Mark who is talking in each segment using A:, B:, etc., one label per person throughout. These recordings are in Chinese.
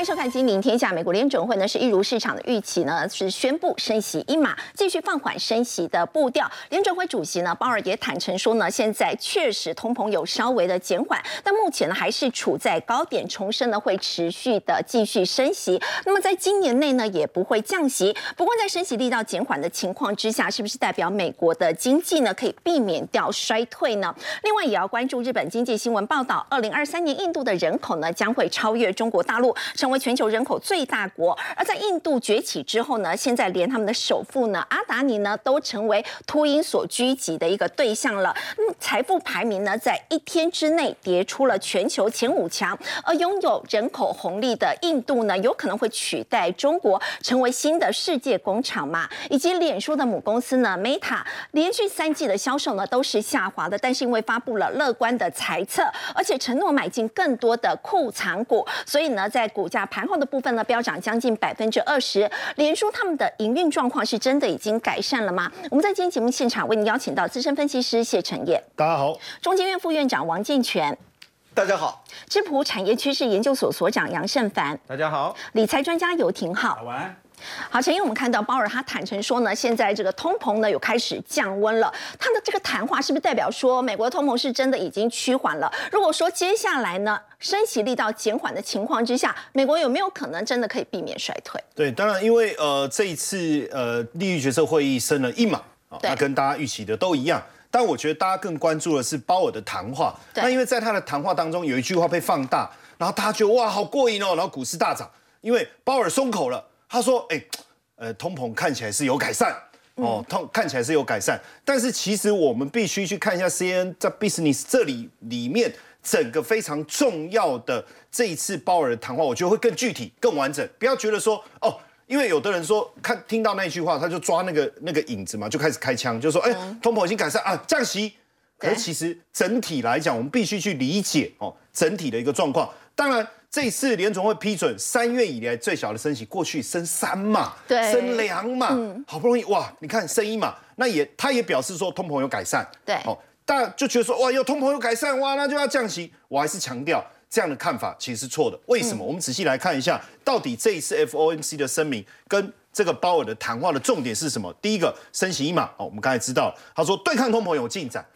A: 欢迎收看《金明天下》。美国联准会呢是一如市场的预期呢，是宣布升息一码，继续放缓升息的步调。联准会主席呢鲍尔也坦诚说呢，现在确实通膨有稍微的减缓，但目前呢还是处在高点，重申呢会持续的继续升息。那么在今年内呢也不会降息。不过在升息力道减缓的情况之下，是不是代表美国的经济呢可以避免掉衰退呢？另外也要关注日本经济新闻报道，二零二三年印度的人口呢将会超越中国大陆。成为全球人口最大国，而在印度崛起之后呢，现在连他们的首富呢阿达尼呢都成为秃鹰所狙击的一个对象了。嗯财富排名呢，在一天之内跌出了全球前五强，而拥有人口红利的印度呢，有可能会取代中国成为新的世界工厂嘛？以及脸书的母公司呢 Meta，连续三季的销售呢都是下滑的，但是因为发布了乐观的财测，而且承诺买进更多的库藏股，所以呢，在股价盘后的部分呢，飙涨将近百分之二十。连书他们的营运状况是真的已经改善了吗？我们在今天节目现场为您邀请到资深分析师谢承业，
B: 大家好；
A: 中金院副院长王建全，
C: 大家好；
A: 智普产业趋势研究所所长杨胜凡，
C: 大家好；
A: 理财专家游廷浩，
B: 晚安。
A: 好，陈英，我们看到鲍尔他坦诚说呢，现在这个通膨呢有开始降温了。他的这个谈话是不是代表说美国的通膨是真的已经趋缓了？如果说接下来呢升息力道减缓的情况之下，美国有没有可能真的可以避免衰退？
B: 对，当然，因为呃这一次呃利率决策会议升了一码啊，那跟大家预期的都一样。但我觉得大家更关注的是鲍尔的谈话。那因为在他的谈话当中有一句话被放大，然后大家觉得哇好过瘾哦，然后股市大涨，因为鲍尔松口了，他说哎。呃，通膨看起来是有改善哦，通看起来是有改善，但是其实我们必须去看一下 C N 在 Business 这里里面整个非常重要的这一次鲍尔的谈话，我觉得会更具体、更完整。不要觉得说哦，因为有的人说看听到那一句话，他就抓那个那个影子嘛，就开始开枪，就说哎，通膨已经改善啊，降息。可是其实整体来讲，我们必须去理解哦，整体的一个状况。当然。这次联总会批准三月以来最小的升息，过去升三嘛，
A: 对，
B: 升两码，好不容易哇！你看升一码，那也他也表示说通膨有改善，
A: 对，哦，
B: 但就觉得说哇，有通膨有改善哇，那就要降息。我还是强调这样的看法其实是错的。为什么？我们仔细来看一下，到底这一次 FOMC 的声明跟这个鲍尔的谈话的重点是什么？第一个，升息一码哦，我们刚才知道，他说对抗通膨有进展，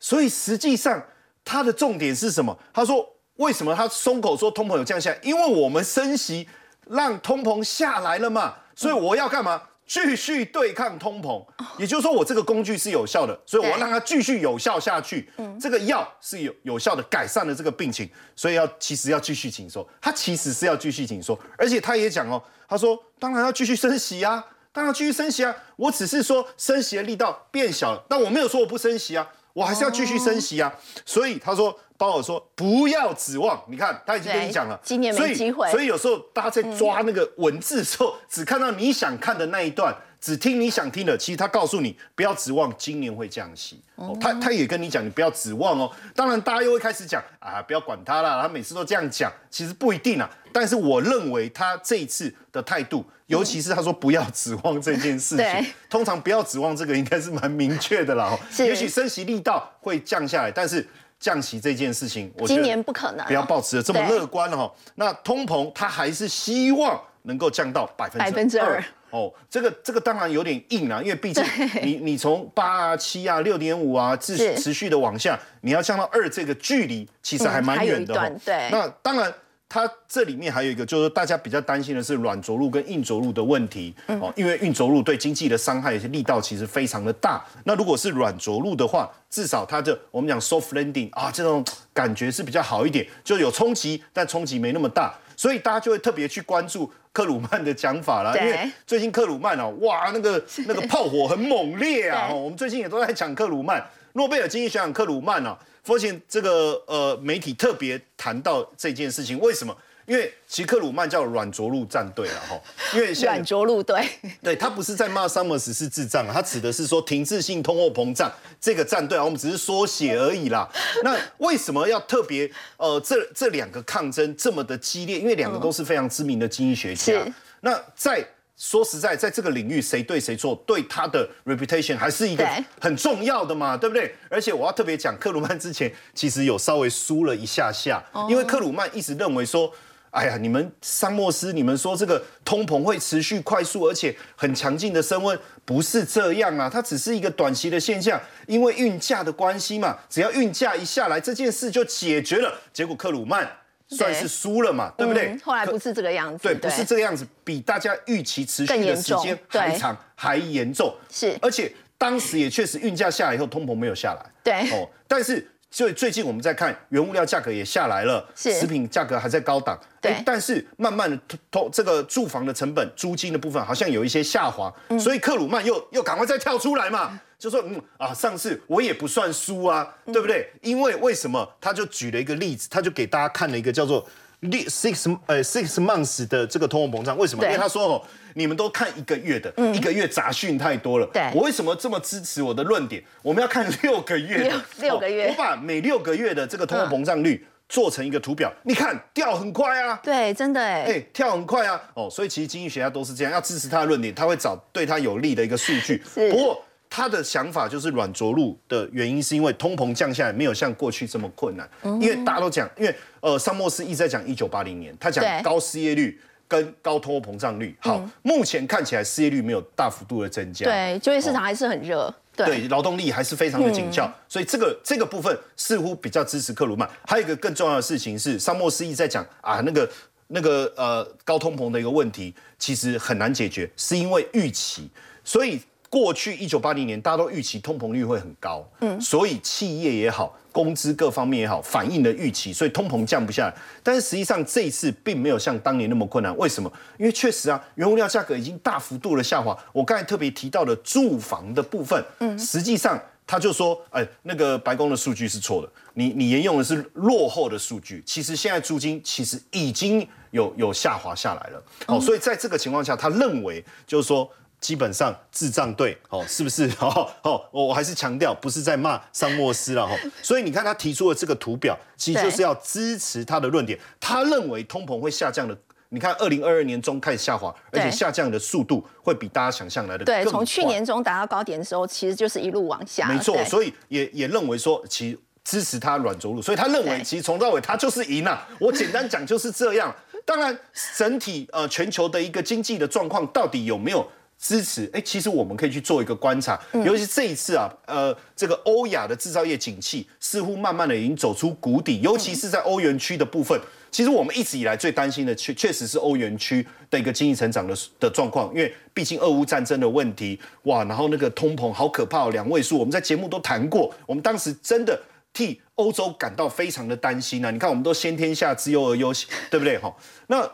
B: 所以实际上他的重点是什么？他说。为什么他松口说通膨有降下来？因为我们升息让通膨下来了嘛，所以我要干嘛？继续对抗通膨。也就是说，我这个工具是有效的，所以我要让它继续有效下去。这个药是有有效的改善了这个病情，所以要其实要继续紧缩。他其实是要继续紧缩，而且他也讲哦，他说当然要继续升息啊，当然继续升息啊。我只是说升息的力道变小了，但我没有说我不升息啊，我还是要继续升息啊。所以他说。鲍尔说：“不要指望，你看他已经跟你讲了，
A: 今年没机会。
B: 所以有时候大家在抓那个文字的时候，只看到你想看的那一段，只听你想听的。其实他告诉你，不要指望今年会降息。哦，他他也跟你讲，你不要指望哦。当然，大家又会开始讲啊，不要管他了，他每次都这样讲，其实不一定啊。但是我认为他这一次的态度，尤其是他说不要指望这件事情，通常不要指望这个应该是蛮明确的了。也许升息力道会降下来，但是。”降息这件事情，
A: 我今年不可能，
B: 不要抱持的这么乐观哈。那通膨他还是希望能够降到百分之二哦。这个这个当然有点硬啊，因为毕竟你你从八啊七啊六点五啊持持续的往下，你要降到二这个距离其实还蛮远的。
A: 对，
B: 那当然。它这里面还有一个，就是大家比较担心的是软着陆跟硬着陆的问题哦，因为硬着陆对经济的伤害力道其实非常的大。那如果是软着陆的话，至少它的我们讲 soft landing 啊，这种感觉是比较好一点，就有冲击，但冲击没那么大，所以大家就会特别去关注克鲁曼的讲法了。因为最近克鲁曼哦，哇，那个那个炮火很猛烈啊！我们最近也都在讲克鲁曼，诺贝尔经济学奖克鲁曼啊。发现这个呃媒体特别谈到这件事情，为什么？因为奇克鲁曼叫软着陆战队了哈，因为
A: 软着陆队，
B: 对他不是在骂 Summers 是智障啊，他指的是说停滞性通货膨胀这个战队啊，我们只是缩写而已啦。那为什么要特别呃这这两个抗争这么的激烈？因为两个都是非常知名的经济学家。那在说实在，在这个领域，谁对谁错，对他的 reputation 还是一个很重要的嘛，对不对？而且我要特别讲，克鲁曼之前其实有稍微输了一下下，因为克鲁曼一直认为说。哎呀，你们桑莫斯，你们说这个通膨会持续快速而且很强劲的升温，不是这样啊，它只是一个短期的现象，因为运价的关系嘛，只要运价一下来，这件事就解决了。结果克鲁曼算是输了嘛，对不对？
A: 后来不是这个样子，
B: 对，不是这个样子，比大家预期持续的时间还长还严重，
A: 是，
B: 而且当时也确实运价下来以后，通膨没有下来，
A: 对，哦，
B: 但是。所以最近我们在看原物料价格也下来了，食品价格还在高档，
A: 对，
B: 但是慢慢的通这个住房的成本、租金的部分好像有一些下滑，所以克鲁曼又又赶快再跳出来嘛，就说嗯啊，上次我也不算输啊，对不对？因为为什么？他就举了一个例子，他就给大家看了一个叫做。六 six 呃 six months 的这个通货膨胀为什么？因为他说哦，你们都看一个月的，一个月杂讯太多了。
A: 对，
B: 我为什么这么支持我的论点？我们要看六个月，六
A: 六个月。
B: 我把每六个月的这个通货膨胀率做成一个图表，你看掉很快啊。
A: 对，真的哎，
B: 哎，跳很快啊。哦，所以其实经济学家都是这样，要支持他的论点，他会找对他有利的一个数据。不过。他的想法就是软着陆的原因，是因为通膨降下来没有像过去这么困难。因为大家都讲，因为呃，桑莫斯一直在讲一九八零年，他讲高失业率跟高通货膨胀率。好，目前看起来失业率没有大幅度的增加，
A: 对，就业市场还是很热，
B: 对，劳动力还是非常的紧俏，所以这个这个部分似乎比较支持克鲁曼。还有一个更重要的事情是，桑莫斯一直在讲啊，那个那个呃高通膨的一个问题，其实很难解决，是因为预期，所以。过去一九八零年，大家都预期通膨率会很高，嗯，所以企业也好，工资各方面也好，反映了预期，所以通膨降不下来。但是实际上这一次并没有像当年那么困难，为什么？因为确实啊，原物料价格已经大幅度的下滑。我刚才特别提到的住房的部分，嗯，实际上他就说，哎，那个白宫的数据是错的，你你沿用的是落后的数据。其实现在租金其实已经有有下滑下来了，哦，所以在这个情况下，他认为就是说。基本上智障队哦，是不是？哦哦，我还是强调，不是在骂桑莫斯了哈。所以你看他提出的这个图表，其实就是要支持他的论点。他认为通膨会下降的，你看二零二二年中开始下滑，而且下降的速度会比大家想象来的
A: 对。从去年中达到高点的时候，其实就是一路往下。
B: 没错，所以也也认为说，其实支持他软着陆。所以他认为，其实从到尾他就是赢了。我简单讲就是这样。当然，整体呃全球的一个经济的状况到底有没有？支持哎，其实我们可以去做一个观察，尤其是这一次啊，呃，这个欧亚的制造业景气似乎慢慢的已经走出谷底，尤其是在欧元区的部分。其实我们一直以来最担心的，确确实是欧元区的一个经济成长的的状况，因为毕竟俄乌战争的问题，哇，然后那个通膨好可怕，哦两位数，我们在节目都谈过，我们当时真的替欧洲感到非常的担心啊。你看，我们都先天下之忧而忧，对不对？哈，那。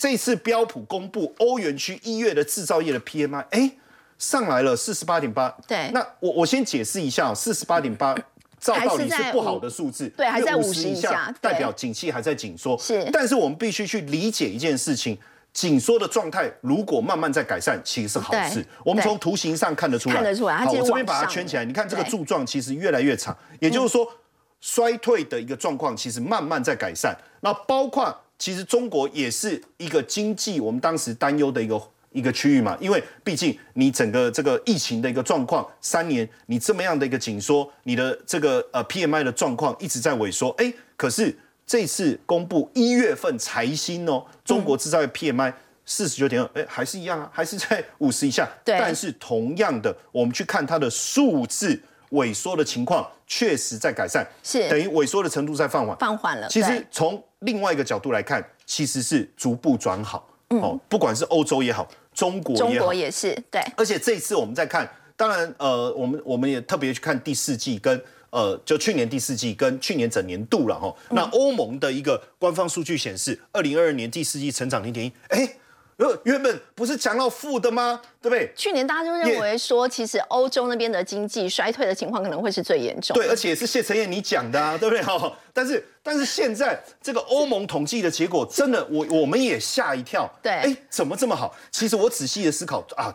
B: 这次标普公布欧元区一月的制造业的 PMI，哎，上来了四十八点八。
A: 对，
B: 那我我先解释一下，四十八点八 照道理是不好的数字，
A: 对，还在五十以下，
B: 代表景气还在紧缩。
A: 是，
B: 但是我们必须去理解一件事情，紧缩的状态如果慢慢在改善，其实是好事。我们从图形上看得出来，
A: 看得出来。
B: 好，我这边把它圈起来，你看这个柱状其实越来越长，也就是说衰退的一个状况其实慢慢在改善。那包括。其实中国也是一个经济，我们当时担忧的一个一个区域嘛，因为毕竟你整个这个疫情的一个状况，三年你这么样的一个紧缩，你的这个呃 PMI 的状况一直在萎缩，哎，可是这次公布一月份财新哦，中国制造业 PMI 四十九点二，哎，还是一样啊，还是在五十以下，
A: 对，
B: 但是同样的，我们去看它的数字萎缩的情况，确实在改善，
A: 是
B: 等于萎缩的程度在放缓，
A: 放缓了，
B: 其实从另外一个角度来看，其实是逐步转好哦。不管是欧洲也好，中国
A: 中国也是对。
B: 而且这一次我们在看，当然呃，我们我们也特别去看第四季跟呃，就去年第四季跟去年整年度了哈。那欧盟的一个官方数据显示，二零二二年第四季成长零点一，哎。原本不是讲到负的吗？对不对？
A: 去年大家就认为说，其实欧洲那边的经济衰退的情况可能会是最严重。
B: 对，而且是谢承彦你讲的啊，对不对？哈，但是但是现在这个欧盟统计的结果，真的我我们也吓一跳。
A: 对，
B: 哎，怎么这么好？其实我仔细的思考啊，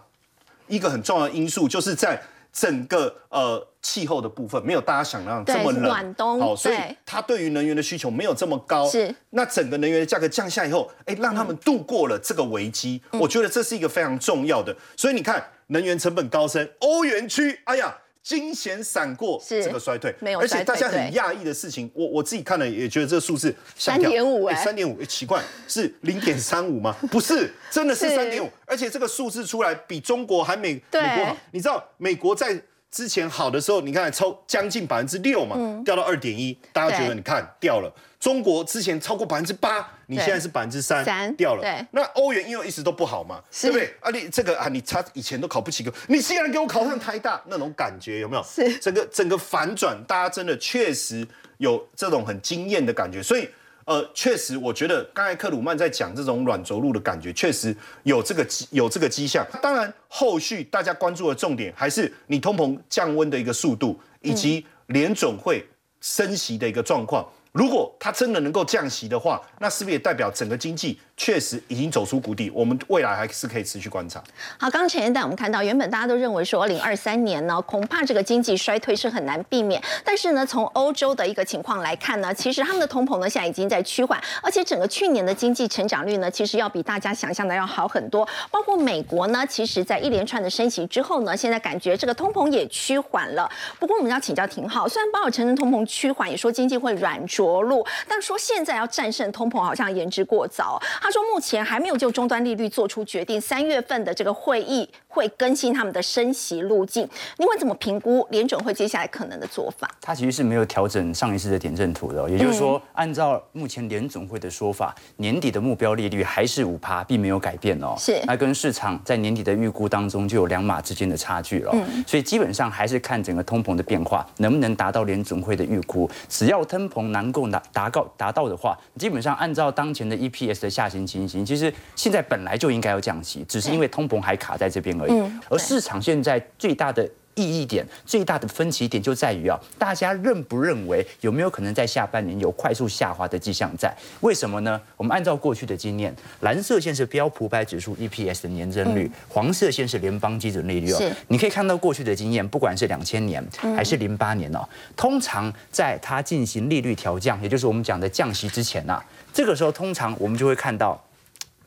B: 一个很重要的因素就是在。整个呃气候的部分没有大家想那样这么冷，
A: 暖冬，好，
B: 所以它对于能源的需求没有这么高。
A: 是，
B: 那整个能源的价格降下以后，哎，让他们度过了这个危机，我觉得这是一个非常重要的。所以你看，能源成本高升，欧元区，哎呀，惊险闪过
A: 是
B: 这个衰退，
A: 没有
B: 而且大家很讶异的事情，我我自己看了也觉得这个数字
A: 三点五哎。
B: 三点五，奇怪是零点三五吗？不是，真的是
A: 是。
B: 三点五，而且这个数字出来比中国还美美
A: 对
B: 国好。你知道美国在之前好的时候，你看超将近百分之六嘛，掉到二点一，大家觉得你看掉了。中国之前超过百分之八，你
A: 对
B: 现在是百分之三
A: 三
B: 掉了。
A: 对
B: 那欧元因为一直都不好嘛，
A: 是
B: 对不对？啊，你这个啊，你差以前都考不及格，你竟然给我考上台大，那种感觉有没有？
A: 是
B: 整个整个反转，大家真的确实有这种很惊艳的感觉，所以。呃，确实，我觉得刚才克鲁曼在讲这种软着陆的感觉，确实有这个迹有这个迹象。当然，后续大家关注的重点还是你通膨降温的一个速度，以及联总会升息的一个状况。如果它真的能够降息的话，那是不是也代表整个经济确实已经走出谷底？我们未来还是可以持续观察。
A: 好，刚刚前一段我们看到，原本大家都认为说，二零二三年呢，恐怕这个经济衰退是很难避免。但是呢，从欧洲的一个情况来看呢，其实他们的通膨呢现在已经在趋缓，而且整个去年的经济成长率呢，其实要比大家想象的要好很多。包括美国呢，其实在一连串的升息之后呢，现在感觉这个通膨也趋缓了。不过我们要请教廷浩，虽然包括承认通膨趋缓，也说经济会软着陆，但说现在要战胜通膨好像言之过早。他说目前还没有就终端利率做出决定，三月份的这个会议会更新他们的升息路径。你会怎么评估联准会接下来可能的做法？
C: 它其实是没有调整上一次的点阵图的哦、也就是说，按照目前联总会的说法，年底的目标利率还是五趴，并没有改变哦。
A: 是
C: 那跟市场在年底的预估当中就有两码之间的差距了哦、所以基本上还是看整个通膨的变化能不能达到联总会的预估。只要通膨能够达达到达到的话，基本上按照当前的 EPS 的下行情形，其实现在本来就应该要降息，只是因为通膨还卡在这边而已。而
A: 对
C: 市场现在最大的意义点、最大的分歧点就在于啊，大家认不认为有没有可能在下半年有快速下滑的迹象在？为什么呢？我们按照过去的经验，蓝色线是标普百指数 EPS 的年增率，黄色线是联邦基准利率哦
A: 是。
C: 你可以看到过去的经验，不管是两千年还是零八年哦，通常在它进行利率调降，也就是我们讲的降息之前呐、啊，这个时候通常我们就会看到。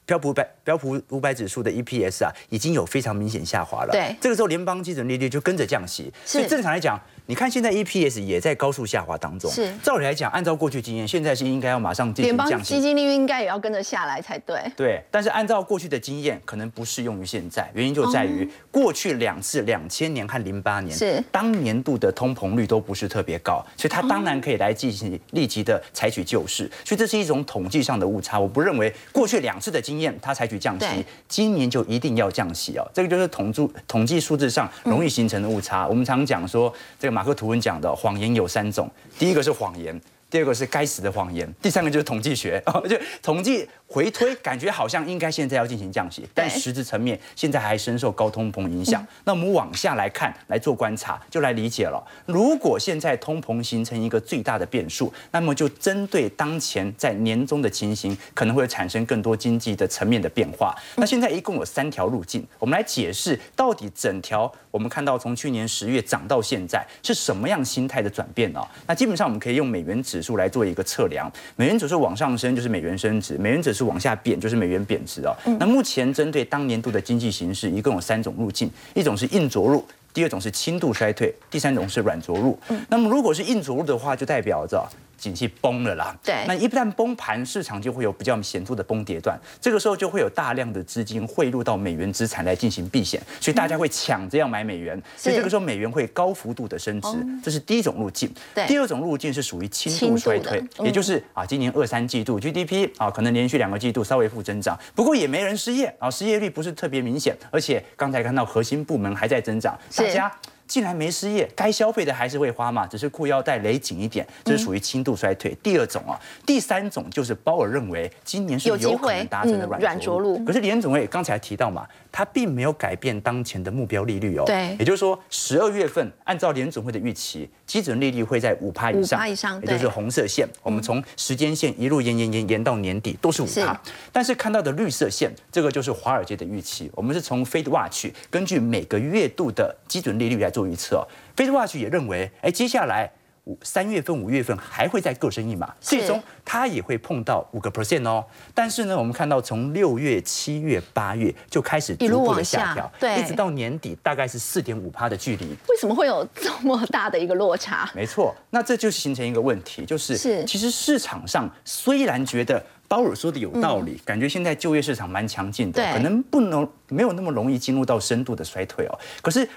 C: 标普百标普五百指数的 EPS 啊，已经有非常明显下滑了。
A: 对。
C: 这个时候联邦基准利率就跟着降息，所以正常来讲，你看现在 EPS 也在高速下滑当中。
A: 是
C: 照理来讲，按照过去经验，现在是应该要马上进行降息。
A: 基金利率应该也要跟着下来才对。
C: 对，但是按照过去的经验，可能不适用于现在，原因就在于过去两次，两千年和零八年，
A: 是
C: 当年度的通膨率都不是特别高，所以它当然可以来进行立即的采取救市，所以这是一种统计上的误差。我不认为过去两次的经验它采取降息，今年就一定要降息哦，这个就是统计统计数字上容易形成的误差。我们常讲说，这个马克吐温讲的谎言有三种，第一个是谎言。第二个是该死的谎言，第三个就是统计学，就统计回推，感觉好像应该现在要进行降息，但实质层面现在还深受高通膨影响。那我们往下来看，来做观察，就来理解了。如果现在通膨形成一个最大的变数，那么就针对当前在年中的情形，可能会产生更多经济的层面的变化。那现在一共有三条路径，我们来解释到底整条我们看到从去年十月涨到现在是什么样心态的转变哦。那基本上我们可以用美元指数来做一个测量，美元指数往上升就是美元升值，美元指数往下贬就是美元贬值哦。那目前针对当年度的经济形势，一共有三种路径，一种是硬着陆。第二种是轻度衰退，第三种是软着陆。那么如果是硬着陆的话，就代表着景气崩了啦。
A: 对
C: 那一旦崩盘，市场就会有比较显著的崩跌段，这个时候就会有大量的资金汇入到美元资产来进行避险，所以大家会抢着要买美元，所以这个时候美元会高幅度的升值，这是第一种路径。
A: 对
C: 第二种路径是属于轻
A: 轻度
C: 度衰退，
A: 嗯
C: 也就是啊，今年二三季度 GDP 啊，可能连续两个季度稍微负增长，不过也没人失业啊，失业率不是特别明显，而且刚才看到核心部门还在增长，大家。既然没失业，该消费的还是会花嘛，只是裤腰带勒紧一点，这是属于轻度衰退。第二种啊，第三种就是鲍尔认为今年是
A: 有
C: 可
A: 会
C: 能达成的
A: 嗯
C: 软
A: 软着陆。
C: 可是联总会刚才提到嘛，它并没有改变当前的目标利率哦。
A: 对
C: 也就是说，十二月份按照联总会的预期，基准利率会在五趴以上
A: ，5%以上
C: 也就是红色线。我们从时间线一路延延延延到年底都是五
A: 是
C: 趴，但是看到的绿色线，这个就是华尔街的预期。我们是从 Fed Watch 根据每个月度的基准利率来做预测哦。Fed Watch 也认为，哎，接下来五三月份、五月份还会再各升一码，最终它也会碰到五个 percent 哦。但是呢，我们看到从六月、七月、八月就开始逐步的下调，
A: 对，
C: 一直到年底大概是四点五趴的距离。
A: 为什么会有这么大的一个落差？
C: 没错，那这就形成一个问题，就是其实市场上虽然觉得鲍尔说的有道理，感觉现在就业市场蛮强劲的，可能不能没有那么容易进入到深度的衰退哦。可是。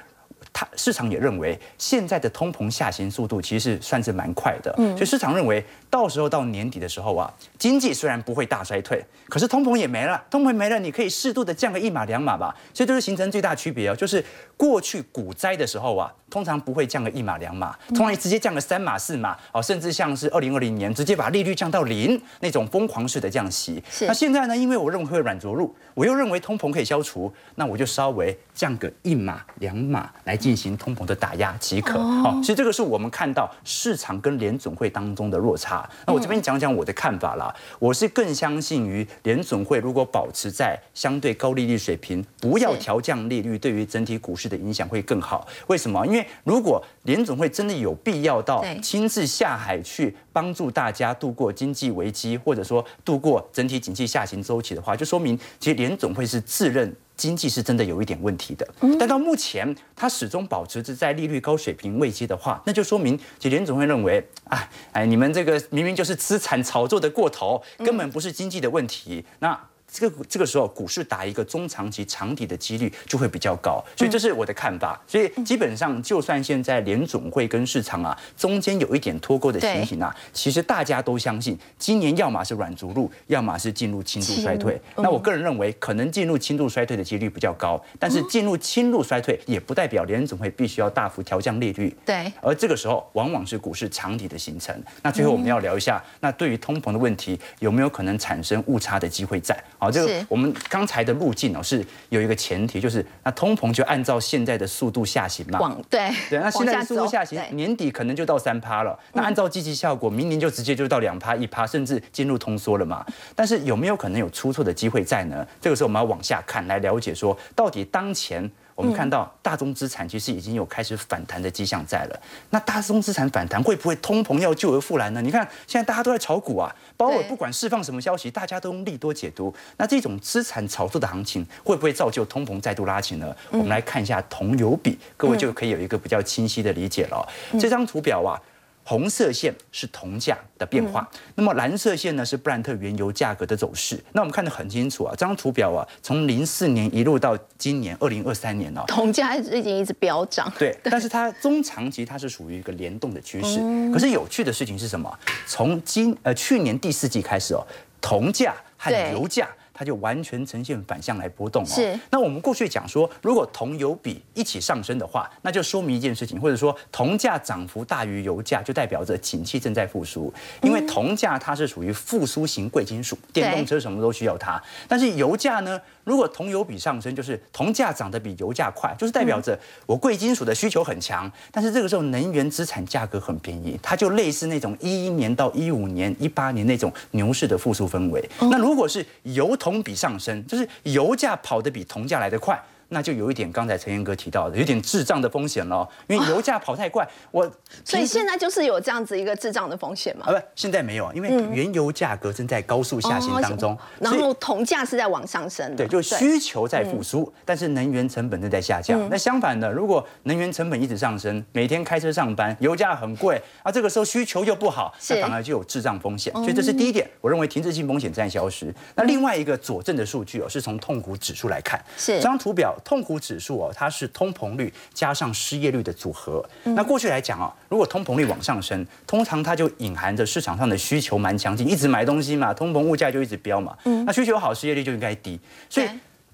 C: 他市场也认为，现在的通膨下行速度其实算是蛮快的，所以市场认为，到时候到年底的时候啊，经济虽然不会大衰退，可是通膨也没了，通膨没了，你可以适度的降个一码两码吧，所以就是形成最大区别哦，就是过去股灾的时候啊，通常不会降个一码两码，通常直接降个三码四码哦，甚至像是二零二零年直接把利率降到零那种疯狂式的降息。那现在呢，因为我认为会软着陆，我又认为通膨可以消除，那我就稍微降个一码两码来。进行通膨的打压即可。好，其实这个是我们看到市场跟联总会当中的落差。那我这边讲讲我的看法啦。我是更相信于联总会如果保持在相对高利率水平，不要调降利率，对于整体股市的影响会更好。为什么？因为如果联总会真的有必要到亲自下海去帮助大家度过经济危机，或者说度过整体景气下行周期的话，就说明其实联总会是自认。经济是真的有一点问题的，但到目前它始终保持着在利率高水平位阶的话，那就说明，其实联总会认为，哎哎，你们这个明明就是资产炒作的过头，根本不是经济的问题，那。这个这个时候，股市打一个中长期长底的几率就会比较高，所以这是我的看法。所以基本上，就算现在联总会跟市场啊中间有一点脱钩的情形啊，其实大家都相信，今年要么是软着陆，要么是进入轻度衰退。那我个人认为，可能进入轻度衰退的几率比较高，但是进入轻度衰退也不代表联总会必须要大幅调降利率。
A: 对。
C: 而这个时候，往往是股市长底的形成。那最后我们要聊一下，那对于通膨的问题，有没有可能产生误差的机会在？好，这个我们刚才的路径哦，是有一个前提，就是那通膨就按照现在的速度下行嘛。
A: 往对
C: 对，那现在的速度下行，年底可能就到三趴了。那按照积极效果，明年就直接就到两趴、一趴，甚至进入通缩了嘛。但是有没有可能有出错的机会在呢？这个时候我们要往下看，来了解说到底当前。我们看到大宗资产其实已经有开始反弹的迹象在了。那大宗资产反弹会不会通膨要救而复燃呢？你看现在大家都在炒股啊，包括不管释放什么消息，大家都用利多解读。那这种资产炒作的行情会不会造就通膨再度拉起呢？我们来看一下铜油比，各位就可以有一个比较清晰的理解了。这张图表啊。红色线是铜价的变化，那么蓝色线呢是布兰特原油价格的走势。那我们看得很清楚啊，这张图表啊，从零四年一路到今年二零二三年哦，
A: 铜价已经一直飙涨。
C: 对，但是它中长期它是属于一个联动的趋势。可是有趣的事情是什么？从今呃去年第四季开始哦，铜价和油价。它就完全呈现反向来波动哦。
A: 是。
C: 那我们过去讲说，如果铜油比一起上升的话，那就说明一件事情，或者说铜价涨幅大于油价，就代表着景气正在复苏。因为铜价它是属于复苏型贵金属，电动车什么都需要它。但是油价呢？如果铜油比上升，就是铜价涨得比油价快，就是代表着我贵金属的需求很强。但是这个时候能源资产价格很便宜，它就类似那种一一年到一五年、一八年那种牛市的复苏氛围。那如果是油铜同比上升，就是油价跑得比铜价来得快。那就有一点刚才陈彦哥提到的，有点智障的风险了，因为油价跑太快，我
A: 所以现在就是有这样子一个智障的风险嘛？啊，
C: 不，现在没有，因为原油价格正在高速下行当中，
A: 然后铜价是在往上升，
C: 对，就需求在复苏，但是能源成本正在下降。那相反的，如果能源成本一直上升，每天开车上班，油价很贵啊，这个时候需求又不好，那反而就有智障风险。所以这是第一点，我认为停滞性风险在消失。那另外一个佐证的数据哦，是从痛苦指数来看，
A: 是这
C: 张图表。痛苦指数哦，它是通膨率加上失业率的组合。那过去来讲哦，如果通膨率往上升，通常它就隐含着市场上的需求蛮强劲，一直买东西嘛，通膨物价就一直飙嘛。那需求好，失业率就应该低。所以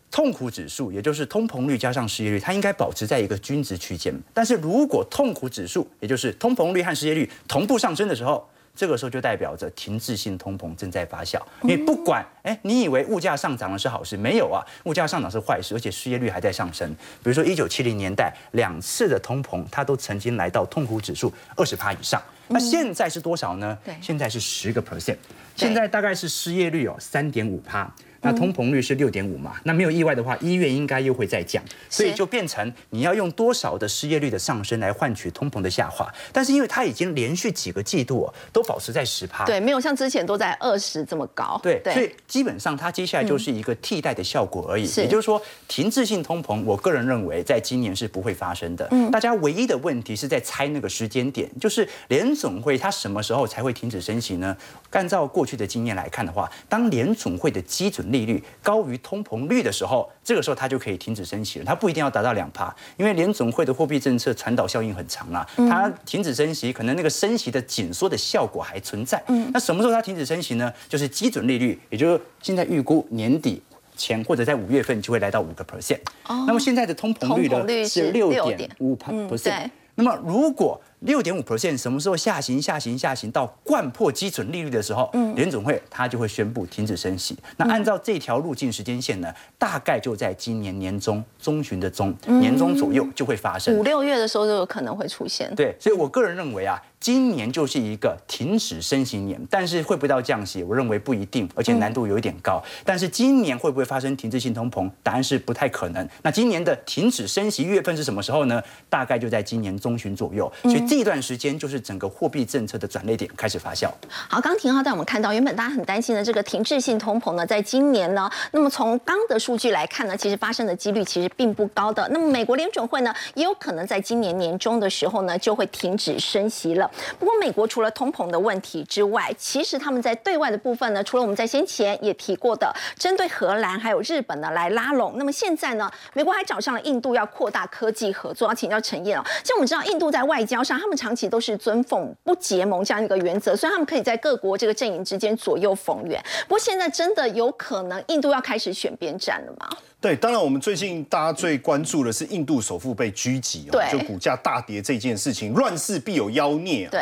C: 痛苦指数，也就是通膨率加上失业率，它应该保持在一个均值区间。但是如果痛苦指数，也就是通膨率和失业率同步上升的时候，这个时候就代表着停滞性通膨正在发酵，因为不管哎，你以为物价上涨了是好事，没有啊，物价上涨是坏事，而且失业率还在上升。比如说一九七零年代两次的通膨，它都曾经来到痛苦指数二十趴以上。那现在是多少呢？现在是十个 percent。现在大概是失业率有三点五趴，那通膨率是六点五嘛，那没有意外的话，一月应该又会再降，所以就变成你要用多少的失业率的上升来换取通膨的下滑。但是因为它已经连续几个季度都保持在十趴，
A: 对，没有像之前都在二十这么高，
C: 对，所以基本上它接下来就是一个替代的效果而已。也就是说，停滞性通膨，我个人认为在今年是不会发生的。嗯，大家唯一的问题是在猜那个时间点，就是联总会它什么时候才会停止升息呢？按照过去的经验来看的话，当联总会的基准利率高于通膨率的时候，这个时候它就可以停止升息了。它不一定要达到两趴，因为联总会的货币政策传导效应很长啊。它停止升息，可能那个升息的紧缩的效果还存在。嗯，那什么时候它停止升息呢？就是基准利率，也就是现在预估年底前或者在五月份就会来到五个 percent。哦，那么现在的通膨率呢是六点五 percent。那么如果六点五 percent 什么时候下行、下行、下行到贯破基准利率的时候，联总会它就会宣布停止升息。那按照这条路径时间线呢，大概就在今年年中中旬的中年中左右就会发生。
A: 五六月的时候就有可能会出现。
C: 对，所以我个人认为啊。今年就是一个停止升息年，但是会不会到降息？我认为不一定，而且难度有一点高。但是今年会不会发生停滞性通膨？答案是不太可能。那今年的停止升息月份是什么时候呢？大概就在今年中旬左右。所以这段时间就是整个货币政策的转捩点开始发酵。
A: 好，刚廷浩带我们看到，原本大家很担心的这个停滞性通膨呢，在今年呢，那么从刚的数据来看呢，其实发生的几率其实并不高的。那么美国联准会呢，也有可能在今年年中的时候呢，就会停止升息了。不过，美国除了通膨的问题之外，其实他们在对外的部分呢，除了我们在先前也提过的，针对荷兰还有日本呢来拉拢。那么现在呢，美国还找上了印度，要扩大科技合作。要请教陈燕哦，像我们知道，印度在外交上，他们长期都是遵奉不结盟这样一个原则，所以他们可以在各国这个阵营之间左右逢源。不过现在真的有可能印度要开始选边站了吗？
B: 对，当然我们最近大家最关注的是印度首富被狙击，
A: 对，
B: 就股价大跌这件事情，乱世必有妖孽，
A: 对。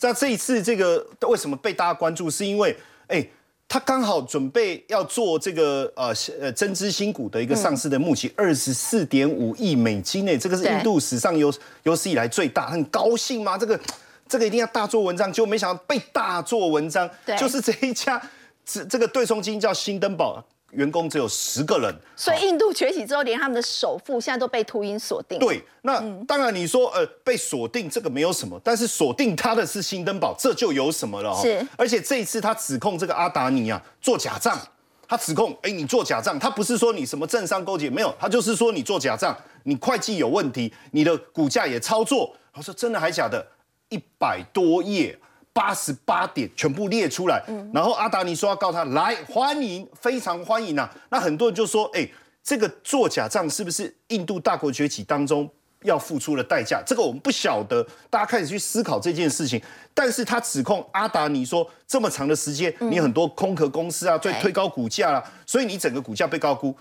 B: 那这一次这个为什么被大家关注？是因为哎，他刚好准备要做这个呃呃增资新股的一个上市的募集，二十四点五亿美金呢，这个是印度史上有有史以来最大，很高兴吗？这个这个一定要大做文章，结果没想到被大做文章，就是这一家这这个对冲基金叫新登堡。员工只有十个人，
A: 所以印度崛起之后，连他们的首富现在都被秃鹰锁定。
B: 对，那当然你说呃被锁定这个没有什么，但是锁定他的是新登堡，这就有什么了
A: 是，
B: 而且这一次他指控这个阿达尼啊做假账，他指控哎你做假账，他不是说你什么政商勾结，没有，他就是说你做假账，你会计有问题，你的股价也操作。他说真的还假的？一百多页。八十八点全部列出来，然后阿达尼说要告他，来欢迎，非常欢迎啊。那很多人就说，哎，这个做假账是不是印度大国崛起当中要付出的代价？这个我们不晓得，大家开始去思考这件事情。但是他指控阿达尼说，这么长的时间，你很多空壳公司啊，最推高股价了，所以你整个股价被高估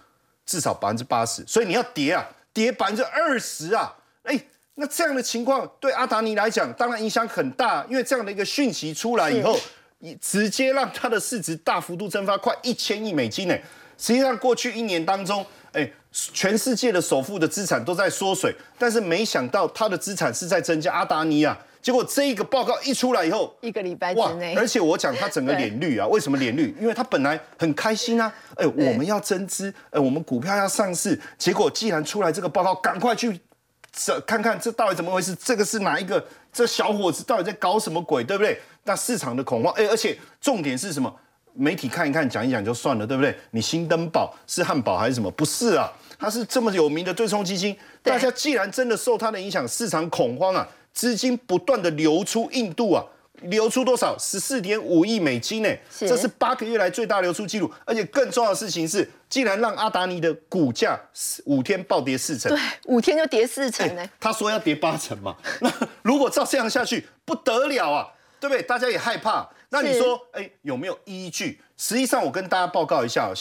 B: 至少百分之八十，所以你要跌啊，跌百分之二十啊，哎。那这样的情况对阿达尼来讲，当然影响很大，因为这样的一个讯息出来以后，直接让他的市值大幅度蒸发，快一千亿美金呢。实际上，过去一年当中，哎，全世界的首富的资产都在缩水，但是没想到他的资产是在增加。阿达尼啊，结果这一个报告一出来以后，
A: 一个礼拜之内，
B: 而且我讲他整个 脸绿啊，为什么脸绿？因为他本来很开心啊，哎，我们要增资，哎，我们股票要上市，结果既然出来这个报告，赶快去。这看看这到底怎么回事？这个是哪一个？这小伙子到底在搞什么鬼？对不对？那市场的恐慌，哎，而且重点是什么？媒体看一看，讲一讲就算了，对不对？你新登堡是汉堡还是什么？不是啊，它是这么有名的对冲基金。大家既然真的受它的影响，市场恐慌啊，资金不断的流出印度啊。流出多少？十四点五亿美金呢？这是八个月来最大流出记录。而且更重要的事情是，竟然让阿达尼的股价五天暴跌四成。
A: 对，五天就跌四成呢。
B: 他说要跌八成嘛？那如果照这样下去，不得了啊，对不对？大家也害怕。那你说，哎，有没有依据？实际上，我跟大家报告一下，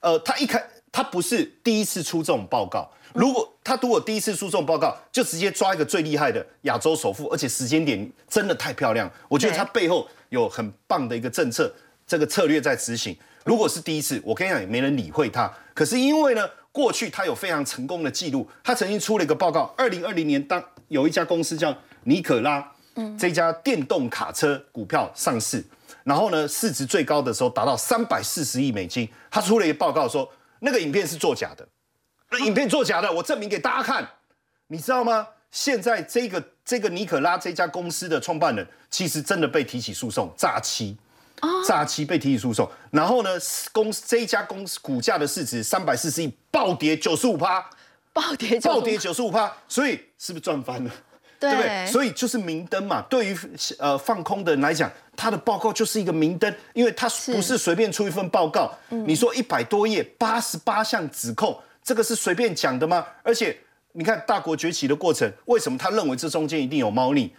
B: 呃，他一开，他不是第一次出这种报告。如果他如果第一次出这种报告，就直接抓一个最厉害的亚洲首富，而且时间点真的太漂亮。我觉得他背后有很棒的一个政策，这个策略在执行。如果是第一次，我跟你讲也没人理会他。可是因为呢，过去他有非常成功的记录，他曾经出了一个报告，二零二零年当有一家公司叫尼可拉，这家电动卡车股票上市。然后呢，市值最高的时候达到三百四十亿美金。他出了一个报告说，那个影片是作假的，那影片作假的，我证明给大家看，你知道吗？现在这个这个尼可拉这家公司的创办人，其实真的被提起诉讼，诈欺。诈欺被提起诉讼，然后呢，公司这一家公司股价的市值三百四十亿，暴跌九十五趴，
A: 暴跌
B: 暴跌九十五趴，所以是不是赚翻了？对不对？所以就是明灯嘛。对于呃放空的人来讲，他的报告就是一个明灯，因为他不是随便出一份报告。你说一百多页，八十八项指控，这个是随便讲的吗？而且你看大国崛起的过程，为什么他认为这中间一定有猫腻？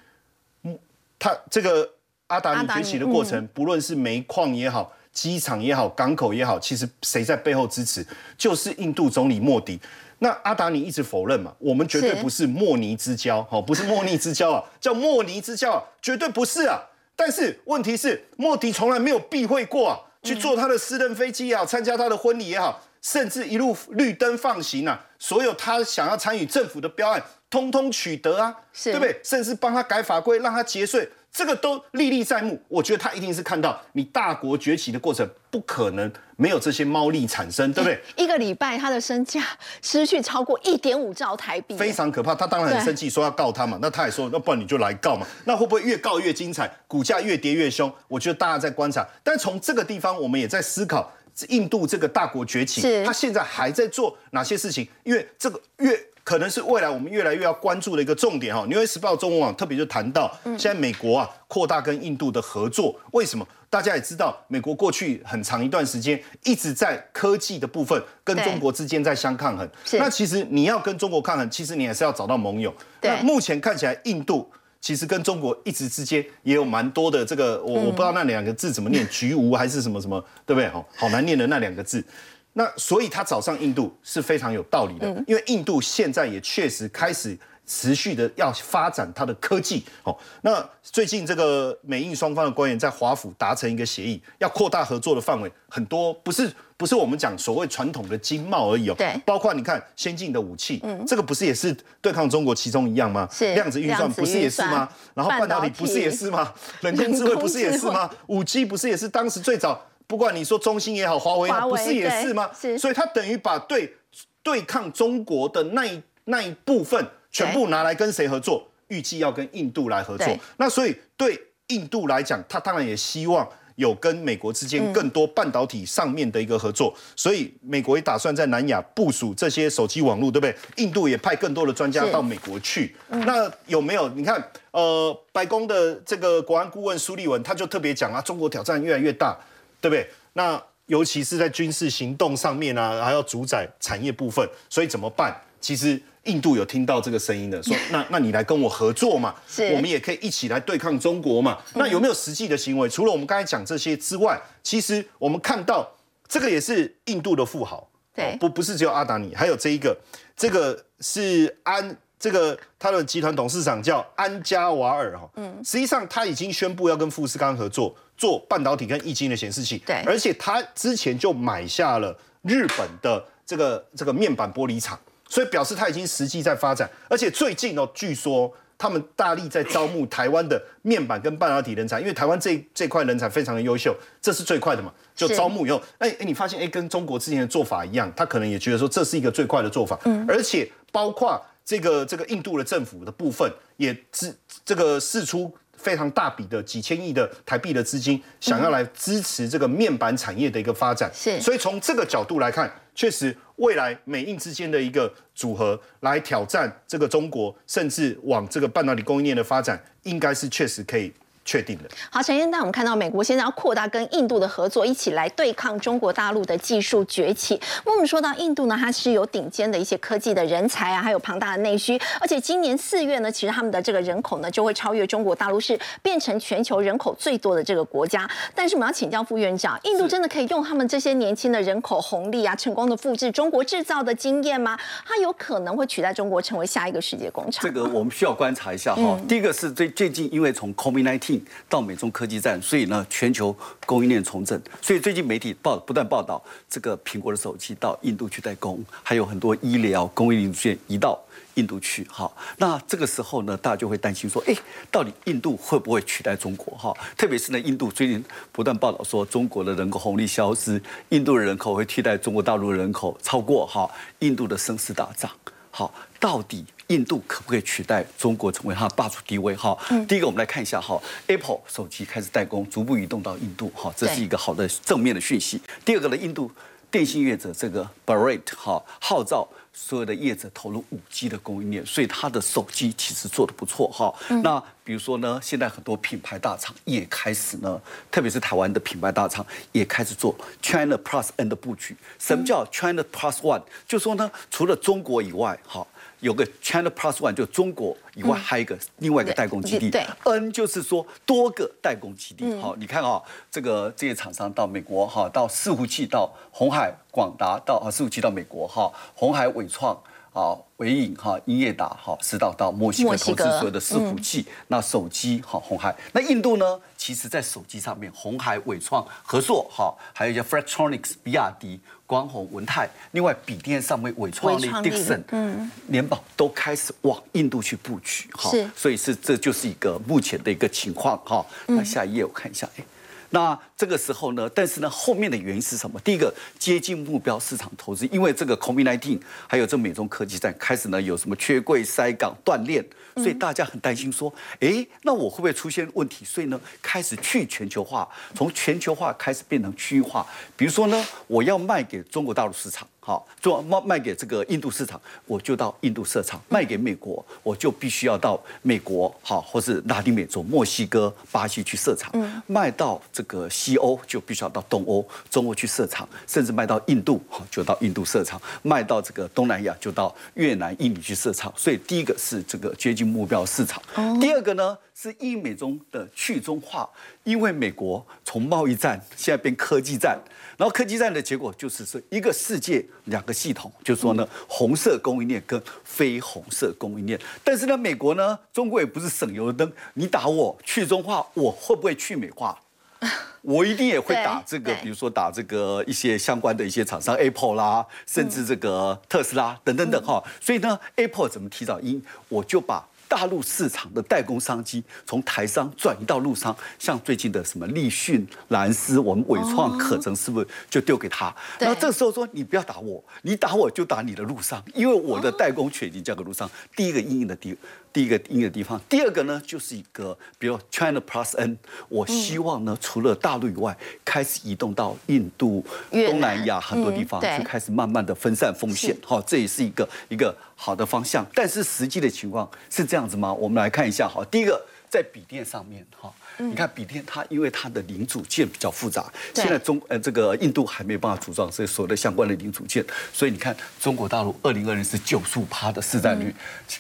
B: 嗯，他这个。阿达尼崛起的过程，不论是煤矿也好，机场也好，港口也好，其实谁在背后支持，就是印度总理莫迪。那阿达尼一直否认嘛，我们绝对不是莫尼之交，好，不是莫尼之交啊，叫莫尼之交啊，绝对不是啊。但是问题是，莫迪从来没有避讳过啊，去坐他的私人飞机也好，参加他的婚礼也好，甚至一路绿灯放行啊，所有他想要参与政府的标案，通通取得啊，对不对？甚至帮他改法规，让他节税。这个都历历在目，我觉得他一定是看到你大国崛起的过程，不可能没有这些猫腻产生，对不对？
A: 一个礼拜他的身价失去超过一点五兆台币，
B: 非常可怕。他当然很生气，说要告他嘛。那他也说，那不然你就来告嘛。那会不会越告越精彩，股价越跌越凶？我觉得大家在观察，但从这个地方，我们也在思考印度这个大国崛起，他现在还在做哪些事情？因为这个越。可能是未来我们越来越要关注的一个重点哈。纽约时报中文网特别就谈到，现在美国啊扩大跟印度的合作，为什么？大家也知道，美国过去很长一段时间一直在科技的部分跟中国之间在相抗衡。那其实你要跟中国抗衡，其实你还是要找到盟友。那目前看起来，印度其实跟中国一直之间也有蛮多的这个，我我不知道那两个字怎么念，局无还是什么什么，对不对？好，好难念的那两个字。那所以他找上印度是非常有道理的，因为印度现在也确实开始持续的要发展它的科技。哦，那最近这个美印双方的官员在华府达成一个协议，要扩大合作的范围，很多不是不是我们讲所谓传统的经贸而已哦，
A: 对，
B: 包括你看先进的武器，嗯，这个不是也是对抗中国其中一样吗？
A: 是
B: 量子运算不是也是吗？然后半导体不是也是吗？人工智慧不是也是吗？五 G 不是也是当时最早？不管你说中兴也好，华为也好，不是也是吗？是，所以它等于把对对抗中国的那一那一部分全部拿来跟谁合作？预计要跟印度来合作。那所以对印度来讲，他当然也希望有跟美国之间更多半导体上面的一个合作。所以美国也打算在南亚部署这些手机网络，对不对？印度也派更多的专家到美国去。那有没有？你看，呃，白宫的这个国安顾问苏利文他就特别讲啊，中国挑战越来越大。对不对？那尤其是在军事行动上面啊，还要主宰产业部分，所以怎么办？其实印度有听到这个声音的，说那那你来跟我合作嘛，我们也可以一起来对抗中国嘛。那有没有实际的行为？除了我们刚才讲这些之外，其实我们看到这个也是印度的富豪，
A: 对，
B: 不不是只有阿达尼，还有这一个，这个是安。这个他的集团董事长叫安加瓦尔哈，嗯，实际上他已经宣布要跟富士康合作做半导体跟液晶的显示器，
A: 对，
B: 而且他之前就买下了日本的这个这个面板玻璃厂，所以表示他已经实际在发展，而且最近哦，据说他们大力在招募台湾的面板跟半导体人才，因为台湾这这块人才非常的优秀，这是最快的嘛，就招募以后，哎哎，你发现哎，跟中国之前的做法一样，他可能也觉得说这是一个最快的做法，嗯，而且包括。这个这个印度的政府的部分也支这个释出非常大笔的几千亿的台币的资金，想要来支持这个面板产业的一个发展。
A: 是，
B: 所以从这个角度来看，确实未来美印之间的一个组合来挑战这个中国，甚至往这个半导体供应链的发展，应该是确实可以。确定的。
A: 好，陈先生，我们看到美国现在要扩大跟印度的合作，一起来对抗中国大陆的技术崛起。那我们说到印度呢，它是有顶尖的一些科技的人才啊，还有庞大的内需，而且今年四月呢，其实他们的这个人口呢就会超越中国大陆，是变成全球人口最多的这个国家。但是我们要请教副院长，印度真的可以用他们这些年轻的人口红利啊，成功的复制中国制造的经验吗？它有可能会取代中国成为下一个世界工厂？
D: 这个我们需要观察一下哈。第一个是最最近，因为从 COVID-19 到美中科技战，所以呢，全球供应链重整。所以最近媒体报不断报道，这个苹果的手机到印度去代工，还有很多医疗供应链移到。印度去哈，那这个时候呢，大家就会担心说，哎，到底印度会不会取代中国哈？特别是呢，印度最近不断报道说，中国的人口红利消失，印度的人口会替代中国大陆的人口超过哈，印度的生死大涨。好，到底印度可不可以取代中国成为它的霸主地位哈？第一个，我们来看一下哈，Apple 手机开始代工，逐步移动到印度哈，这是一个好的正面的讯息。第二个呢，印度电信业者这个 Bharat 哈号召。所有的业者投入五 G 的供应链，所以它的手机其实做的不错哈。那比如说呢，现在很多品牌大厂也开始呢，特别是台湾的品牌大厂也开始做 China Plus N 的布局。什么叫 China Plus One？就说呢，除了中国以外，哈。有个 China Plus One，就中国以外还有一个另外一个代工基地。
A: 对
D: ，N 就是说多个代工基地。好，你看啊，这个这些厂商到美国哈，到伺服器到红海、广达到啊伺服器到美国哈，红海、伟创啊、伟影哈、英业达哈，是到到墨西哥投资所有的伺服器。那手机哈，红海。那印度呢？其实在手机上面，红海、伟创、合作哈，还有一些 f r a c t r o n i c s 比亚迪。光弘、文泰，另外笔电上面伟创力、Dixon、嗯，联保都开始往印度去布局，
A: 哈，
D: 所以是这就是一个目前的一个情况，哈。那下一页我看一下，哎。那这个时候呢？但是呢，后面的原因是什么？第一个，接近目标市场投资，因为这个 COVID-19，还有这美中科技战开始呢，有什么缺柜、塞港、断链，所以大家很担心说，哎，那我会不会出现问题？所以呢，开始去全球化，从全球化开始变成区域化。比如说呢，我要卖给中国大陆市场。好，做卖卖给这个印度市场，我就到印度设厂；卖给美国，我就必须要到美国，好，或是拉丁美洲、墨西哥、巴西去设厂。卖到这个西欧，就必须要到东欧、中欧去设厂，甚至卖到印度，好，就到印度设厂；卖到这个东南亚，就到越南、印尼去设厂。所以，第一个是这个接近目标市场。第二个呢，是英美中的去中化，因为美国从贸易战现在变科技战。然后科技战的结果就是说，一个世界两个系统，就是说呢，红色供应链跟非红色供应链。但是呢，美国呢，中国也不是省油的灯，你打我去中化，我会不会去美化？我一定也会打这个，比如说打这个一些相关的一些厂商，Apple 啦，甚至这个特斯拉等等等哈。所以呢，Apple 怎么提早因，我就把。大陆市场的代工商机从台商转移到陆商，像最近的什么立讯、蓝思，我们伟创、可成是不是就丢给他？那这时候说你不要打我，你打我就打你的陆商，因为我的代工权已经交给陆商。第一个阴影的地。第一个硬的地方，第二个呢，就是一个，比如 China Plus N，我希望呢，除了大陆以外，开始移动到印度、东南亚很多地方，去开始慢慢的分散风险，好，这也是一个一个好的方向。但是实际的情况是这样子吗？我们来看一下，好，第一个在笔电上面，哈。你看比电，它因为它的零组件比较复杂，现在中呃这个印度还没有办法组装，所以所有的相关的零组件，所以你看中国大陆二零二零是九十五趴的市占率，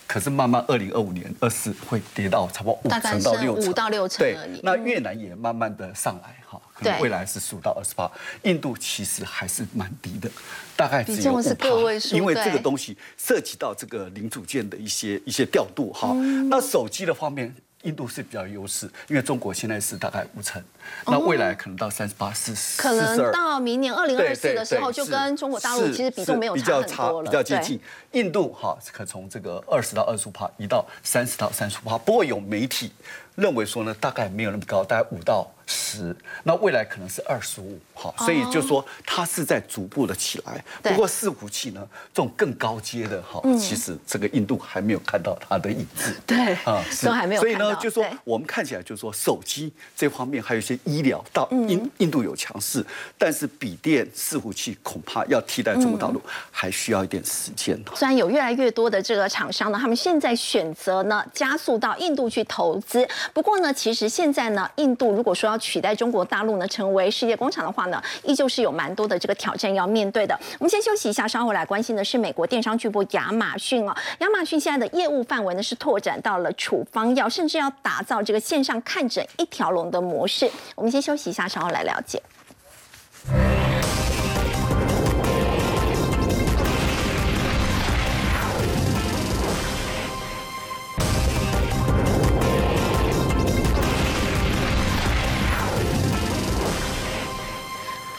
D: 可是慢慢二零二五年二四会跌到差不多五成到六成，
A: 五到六成
D: 对，那越南也慢慢的上来哈，可能未来是十五到二十八，印度其实还是蛮低的，大概只有五趴，因为这个东西涉及到这个零组件的一些一些调度哈。那手机的方面。印度是比较优势，因为中国现在是大概五成，那未来可能到三十八、四十、
A: 可能到明年二零二四的时候，就跟中国大陆其实比重没有差很多
D: 了。比较接近，印度哈可从这个二十到二十五帕移到三十到三十五帕，不过有媒体认为说呢，大概没有那么高，大概五到。十，那未来可能是二十五，好，所以就说它是在逐步的起来。不过伺服器呢，这种更高阶的，哈，其实这个印度还没有看到它的影子。
A: 对，啊，都还没有。
D: 所以呢，就说我们看起来，就说手机这方面还有一些医疗，到印印度有强势，但是笔电伺服器恐怕要替代中国大陆，还需要一点时间。
A: 虽然有越来越多的这个厂商呢，他们现在选择呢加速到印度去投资，不过呢，其实现在呢，印度如果说要取代中国大陆呢，成为世界工厂的话呢，依旧是有蛮多的这个挑战要面对的。我们先休息一下，稍后来关心的是美国电商巨擘亚马逊啊。亚马逊现在的业务范围呢是拓展到了处方药，甚至要打造这个线上看诊一条龙的模式。我们先休息一下，稍后来了解。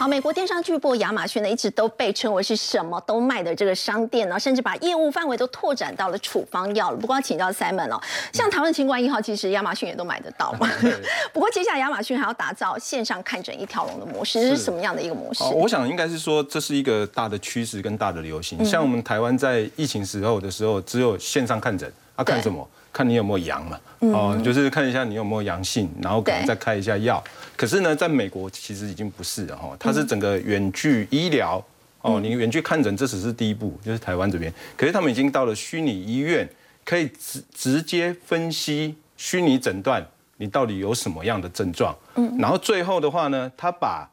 A: 美国电商巨擘亚马逊呢，一直都被称为是什么都卖的这个商店呢，甚至把业务范围都拓展到了处方药了。不过要请教 Simon 哦，像台湾清冠一号，其实亚马逊也都买得到嘛。不过接下来亚马逊还要打造线上看诊一条龙的模式，这是什么样的一个模式？
E: 我想应该是说这是一个大的趋势跟大的流行。像我们台湾在疫情时候的时候，只有线上看诊，啊看什么？看你有没有阳嘛，哦，就是看一下你有没有阳性，然后可能再开一下药。可是呢，在美国其实已经不是了哈，它是整个远距医疗哦，你远距看诊这只是第一步，就是台湾这边。可是他们已经到了虚拟医院，可以直直接分析虚拟诊断你到底有什么样的症状，嗯，然后最后的话呢，他把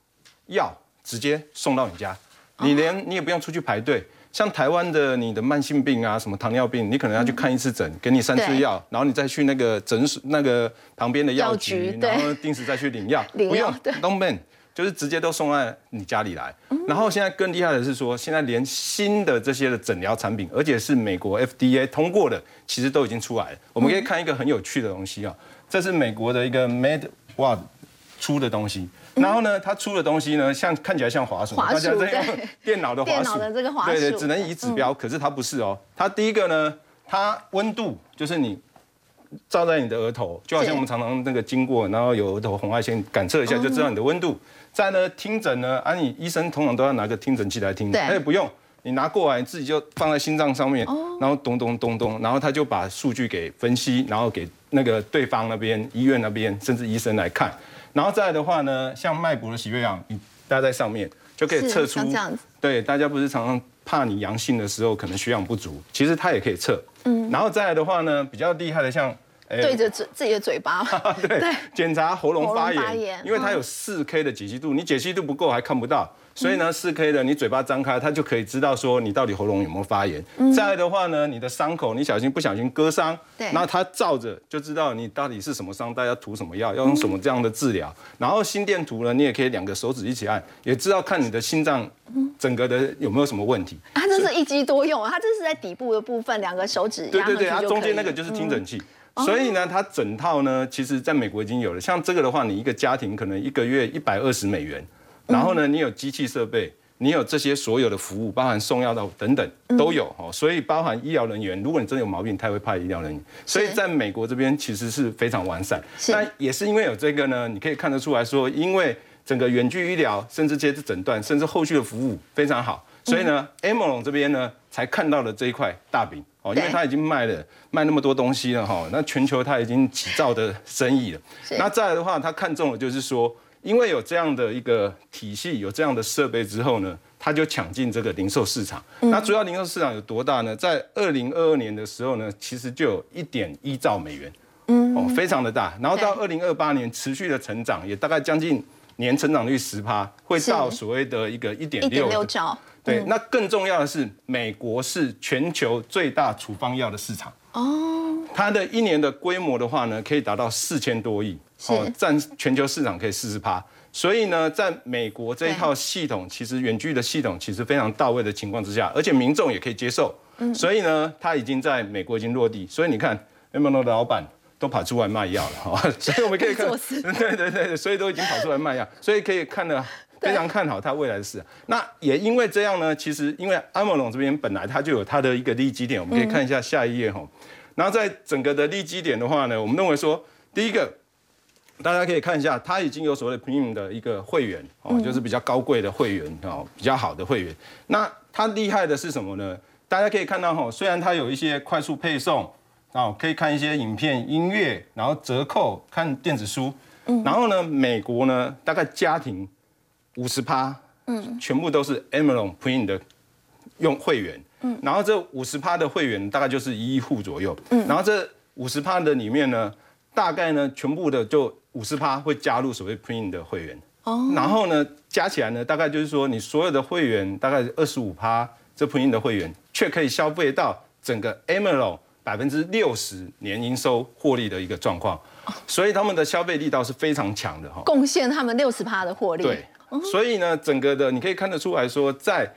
E: 药直接送到你家，你连你也不用出去排队。像台湾的你的慢性病啊，什么糖尿病，你可能要去看一次诊，给你三次药，然后你再去那个诊所那个旁边的药局，然后定时再去领药，
A: 不用
E: ，don't man，就是直接都送到你家里来。然后现在更厉害的是说，现在连新的这些的诊疗产品，而且是美国 FDA 通过的，其实都已经出来了。我们可以看一个很有趣的东西啊，这是美国的一个 MedWard 出的东西。然后呢，它出的东西呢，像看起来像滑鼠，
A: 大家在用
E: 电脑的滑鼠，
A: 的这个滑鼠，
E: 对对，只能以指标，可是它不是哦。它第一个呢，它温度就是你照在你的额头，就好像我们常常那个经过，然后有额头红外线感测一下，就知道你的温度。再呢，听诊呢，啊，你医生通常都要拿个听诊器来听，他也不用，你拿过来你自己就放在心脏上面，然后咚咚咚咚，然后他就把数据给分析，然后给那个对方那边医院那边甚至医生来看。然后再来的话呢，像脉搏的喜悦氧，你搭在上面就可以测出。
A: 这样子。
E: 对，大家不是常常怕你阳性的时候可能血氧不足，其实它也可以测。嗯。然后再来的话呢，比较厉害的像。
A: 对着嘴自己的嘴巴。
E: 对。检查喉咙发炎，因为它有四 K 的解析度，你解析度不够还看不到。所以呢，四 K 的你嘴巴张开，它就可以知道说你到底喉咙有没有发炎。再来的话呢，你的伤口你小心不小心割伤，
A: 对，
E: 那它照着就知道你到底是什么伤，大家涂什么药，要用什么这样的治疗。然后心电图呢，你也可以两个手指一起按，也知道看你的心脏整个的有没有什么问题。
A: 它这是一机多用啊，它这是在底部的部分，两个手指
E: 对对对，它中间那个就是听诊器。所以呢，它整套呢，其实在美国已经有了。像这个的话，你一个家庭可能一个月一百二十美元，然后呢，你有机器设备。你有这些所有的服务，包含送药到等等都有哈，所以包含医疗人员，如果你真的有毛病，他会派医疗人员。所以在美国这边其实是非常完善。那也是因为有这个呢，你可以看得出来说，因为整个远距医疗，甚至接着诊断，甚至后续的服务非常好，所以呢 a m o n 这边呢才看到了这一块大饼哦，因为他已经卖了卖那么多东西了哈，那全球他已经几兆的生意了。那再来的话，他看中的就是说。因为有这样的一个体系，有这样的设备之后呢，他就抢进这个零售市场。那主要零售市场有多大呢？在二零二二年的时候呢，其实就有一点一兆美元，嗯，哦，非常的大。然后到二零二八年持续的成长，也大概将近年成长率十趴，会到所谓的一个一点
A: 六兆。
E: 对，那更重要的是，美国是全球最大处方药的市场。哦，它的一年的规模的话呢，可以达到四千多亿。哦，占全球市场可以四十趴，所以呢，在美国这一套系统，其实远距的系统其实非常到位的情况之下，而且民众也可以接受，所以呢，它已经在美国已经落地。所以你看 m o n o 的老板都跑出来卖药了哈，所以我们可以看，对对对，所以都已经跑出来卖药，所以可以看得非常看好它未来的事。那也因为这样呢，其实因为阿莫龙这边本来它就有它的一个利基点，我们可以看一下下一页哈。然后在整个的利基点的话呢，我们认为说，第一个。大家可以看一下，它已经有所谓的 Premium 的一个会员哦，就是比较高贵的会员哦，比较好的会员。那它厉害的是什么呢？大家可以看到哈，虽然它有一些快速配送哦，可以看一些影片、音乐，然后折扣看电子书。嗯。然后呢，美国呢，大概家庭五十趴，嗯，全部都是 Amazon Premium 的用会员。嗯。然后这五十趴的会员大概就是一亿户左右。嗯。然后这五十趴的里面呢，大概呢，全部的就五十趴会加入所谓 Premium 的会员，哦，然后呢，加起来呢，大概就是说，你所有的会员大概二十五趴，这 Premium 的会员却可以消费到整个 Amazon 百分之六十年营收获利的一个状况，所以他们的消费力道是非常强的哈，
A: 贡献他们六十趴的获利。
E: 对，所以呢，整个的你可以看得出来说，在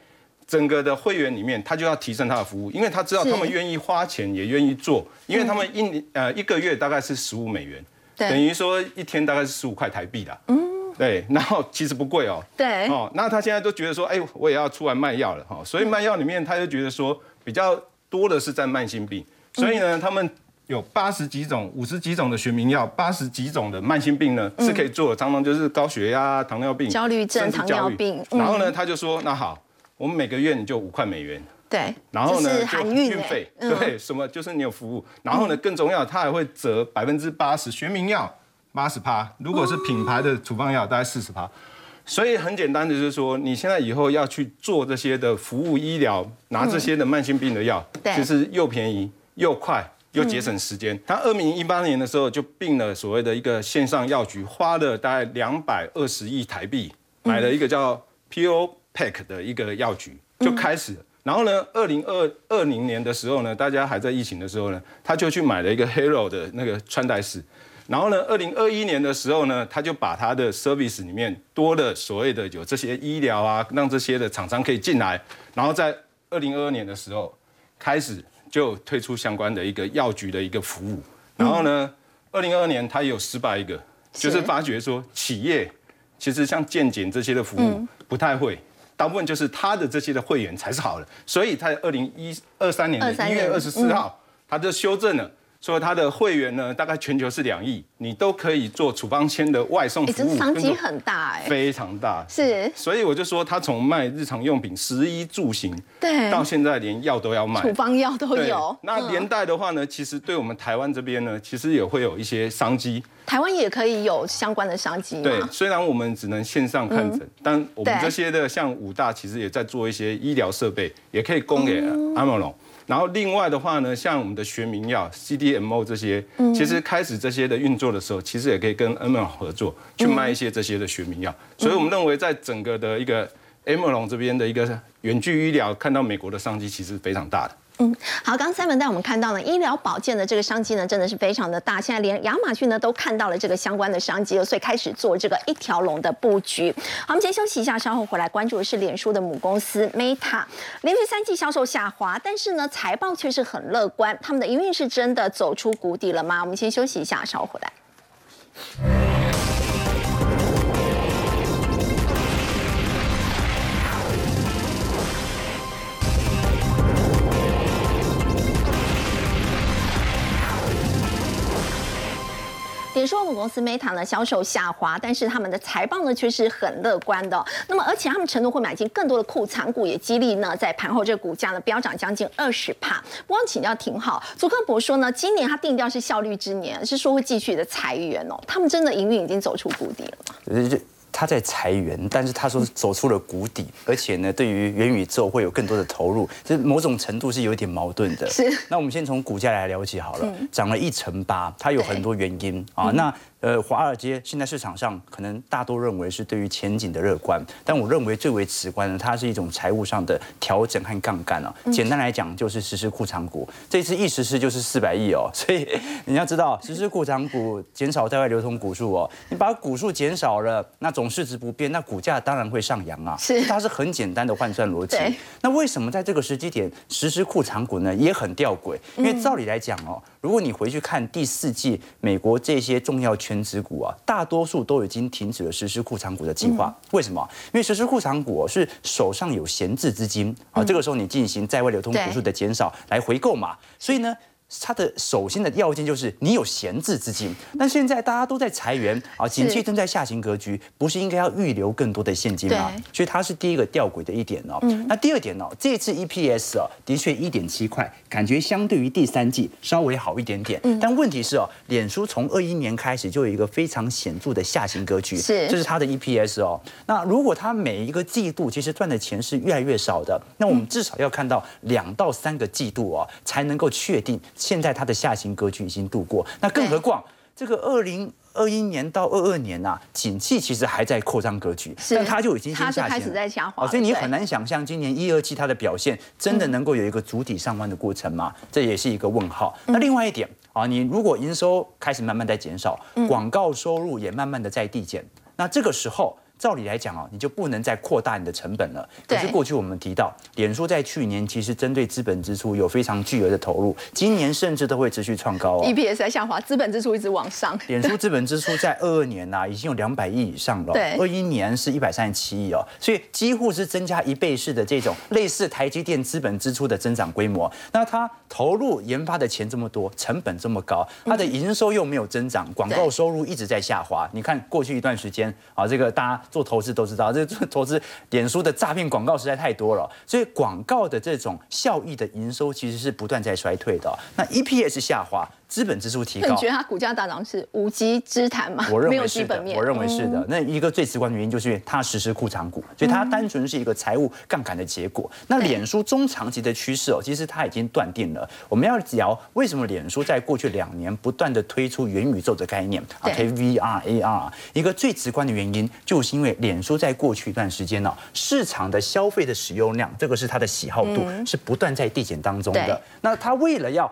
E: 整个的会员里面，他就要提升他的服务，因为他知道他们愿意花钱，也愿意做，因为他们一呃一个月大概是十五美元。等于说一天大概是十五块台币的，嗯，对，然后其实不贵哦。
A: 对。
E: 哦，那他现在都觉得说，哎，我也要出来卖药了哈，所以卖药里面他就觉得说比较多的是在慢性病，所以呢，他们有八十几种、五十几种的学名药，八十几种的慢性病呢是可以做的，常常就是高血压、糖尿病、
A: 焦虑症糖尿病嗯。
E: 然后呢，他就说，那好，我们每个月你就五块美元。
A: 对，
E: 然后呢，
A: 是
E: 就
A: 含运欸
E: 费，
A: 嗯
E: 对，什么就是你有服务，然后呢，更重要，它还会折百分之八十，学名药八十趴，如果是品牌的处方药，大概四十趴。所以很简单的就是说，你现在以后要去做这些的服务医疗，拿这些的慢性病的药，
A: 对
E: 其实又便宜又快。又节省时间。他二零一八年的时候就并了所谓的一个线上药局，花了大概两百二十亿台币，买了一个叫 PO Pack 的一个药局，就开始了。然后呢，二零二二零年的时候呢，大家还在疫情的时候呢，他就去买了一个 Hero 的那个穿戴式。然后呢，二零二一年的时候呢，他就把他的 service 里面多的所谓的有这些医疗啊，让这些的厂商可以进来。然后在二零二二年的时候，开始就推出相关的一个药局的一个服务。然后呢，二零二二年他也有失败一个，就是发觉说企业其实像健检这些的服务不太会。大部分就是他的这些的会员才是好的，所以在二零一二三年的
A: 23年。
E: 一月二十四号，他就修正了，说他的会员呢大概全球是两亿，你都可以做处方签的外送
A: 商机很大哎，
E: 非常大。
A: 是，
E: 所以我就说，他从卖日常用品、食衣住行，
A: 对
E: 到现在连药都要卖，
A: 处方药都有。
E: 那连带的话呢，其实对我们台湾这边呢，其实也会有一些商机。
A: 台湾也可以有相关的商机
E: 对，
A: 吗？
E: 虽然我们只能线上看诊，但我们
A: 对
E: 这些的像武大，其实也在做一些医疗设备，也可以供给阿莫龙。然后另外的话呢，像我们的学名药 CDMO 这些，其实开始这些的运作的时候，其实也可以跟 M 龙合作，去卖一些这些的学名药。所以我们认为，在整个的一个 M 龙这边的一个远距医疗，看到美国的商机其实非常大的。
A: 嗯好，刚刚三文带我们看到呢，医疗保健的这个商机呢，真的是非常的大。现在连亚马逊呢都看到了这个相关的商机了，所以开始做这个一条龙的布局。好，我们先休息一下，稍后回来关注的是脸书的母公司 Meta，连续三季销售下滑，但是呢财报却是很乐观。他们的营运是真的走出谷底了吗？我们先休息一下，稍后回来。脸书母公司 Meta 呢销售下滑，但是他们的财报呢却是很乐观的、那么而且他们承诺会买进更多的库藏股，也激励呢在盘后这个股价呢飙涨将近二十帕。不过请教挺好，祖克伯说呢，今年他定调是效率之年，是说会继续的裁员哦。他们真的营运已经走出谷底了吗？
C: 他在裁员，但是他说走出了谷底，而且呢，对于元宇宙会有更多的投入，这某种程度是有一点矛盾的。
A: 是
C: 那我们先从股价来了解好了，涨了一成八，它有很多原因啊。那呃，华尔街现在市场上可能大多认为是对于前景的乐观，但我认为最为直观的，它是一种财务上的调整和杠杆啊。简单来讲，就是实施库藏股，这次一实施就是四百亿哦，所以你要知道，实施库藏股减少在外流通股数哦，你把股数减少了，那总市值不变，那股价当然会上扬啊。
A: 是
C: 它是很简单的换算逻辑。那为什么在这个时机点实施库藏股呢？也很吊诡，因为照理来讲哦，如果你回去看第四季美国这些重要全职股啊，大多数都已经停止了实施库藏股的计划。为什么？因为实施库藏股、哦、是手上有闲置资金啊，这个时候你进行在外流通股数的减少来回购嘛，所以呢。它的首先的要件就是你有闲置资金，那现在大家都在裁员啊，景气正在下行格局，不是应该要预留更多的现金吗？所以它是第一个吊诡的一点哦。那第二点哦，这次 EPS 哦，的确一点七块，感觉相对于第三季稍微好一点点。但问题是哦，脸书从二一年开始就有一个非常显著的下行格局，
A: 是
C: 这是它的 EPS 哦。那如果它每一个季度其实赚的钱是越来越少的，那我们至少要看到两到三个季度哦，才能够确定现在它的下行格局已经度过。那更何况这个二零。二一年到二二年呐、啊，景气其实还在扩张格局，但它就已经先下行了
A: 它是开始在下滑
C: 哦所以你很难想象今年一二季它的表现真的能够有一个主体上弯的过程吗？这也是一个问号。那另外一点啊，你如果营收开始慢慢在减少，广告收入也慢慢的在递减，那这个时候。照理来讲哦，你就不能再扩大你的成本了。可是过去我们提到，脸书在去年其实针对资本支出有非常巨额的投入，今年甚至都会持续创高哦。
A: EPS 在下滑，资本支出一直往上。
C: 脸书资本支出在二二年呐、已经有两百亿以上了，
A: 对
C: 二一年是一百三十七亿哦，所以几乎是增加一倍式的这种类似台积电资本支出的增长规模。那它投入研发的钱这么多，成本这么高，它的营收又没有增长，广告收入一直在下滑。你看过去一段时间啊，这个大家做投资都知道，这做投资脸书的诈骗广告实在太多了，所以广告的这种效益的营收其实是不断在衰退的、那 EPS 下滑，资本支出提高
A: 那你觉。得它股价大涨是无稽之谈吗？
C: 我认为是的。我认为是
A: 嗯
C: 的。那一个最直观的原因就是因为它实施库藏股，所以它单纯是一个财务杠杆的结果。那
A: 对
C: 脸书中长期的趋势哦，其实它已经断定了。我们要聊为什么脸书在过去两年不断的推出元宇宙的概念啊，
A: 对
C: 推 VR、AR，一个最直观的原因就是因为脸书在过去一段时间呢、市场的消费的使用量，这个是它的喜好度，是不断在递减当中的。那它为了要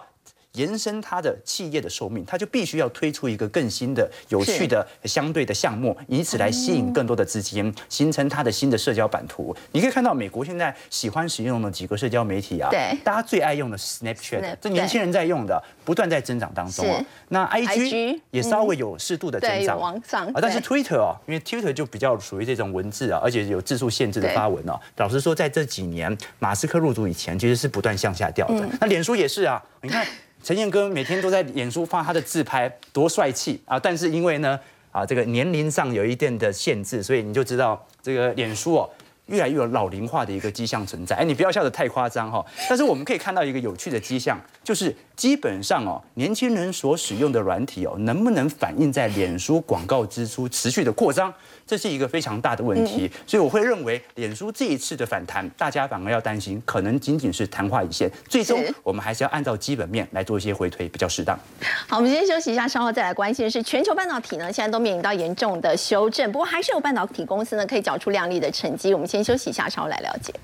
C: 延伸它的企业的寿命，它就必须要推出一个更新的、有趣的、相对的项目，以此来吸引更多的资金，形成它的新的社交版图。你可以看到，美国现在喜欢使用的几个社交媒体啊，
A: 对
C: 大家最爱用的 Snapchat，这年轻人在用的，不断在增长当中
A: 啊。
C: 那
A: IG
C: 也稍微有适度的增长。
A: 往上
C: 啊，但是 Twitter 哦，因为 Twitter 就比较属于这种文字啊，而且有字数限制的
A: 对
C: 发文哦。老实说，在这几年马斯克入主以前，其实是不断向下掉的。
A: 嗯
C: 那脸书也是啊，你看陈彦哥每天都在演出发他的自拍，多帅气啊！但是因为呢啊这个年龄上有一定的限制，所以你就知道这个脸书哦。越来越有老龄化的一个迹象存在，哎，你不要笑得太夸张哈。但是我们可以看到一个有趣的迹象，就是基本上哦，年轻人所使用的软体哦，能不能反映在脸书广告支出持续的扩张，这是一个非常大的问题。所以我会认为，脸书这一次的反弹，大家反而要担心，可能仅仅是昙花一现，最终我们还是要按照基本面来做一些回推，比较适当。
A: 好，我们先休息一下，稍后再来关心的是全球半导体呢，现在都面临到严重的修正，不过还是有半导体公司呢可以缴出亮丽的成绩。我们先休息一下，稍后来了解。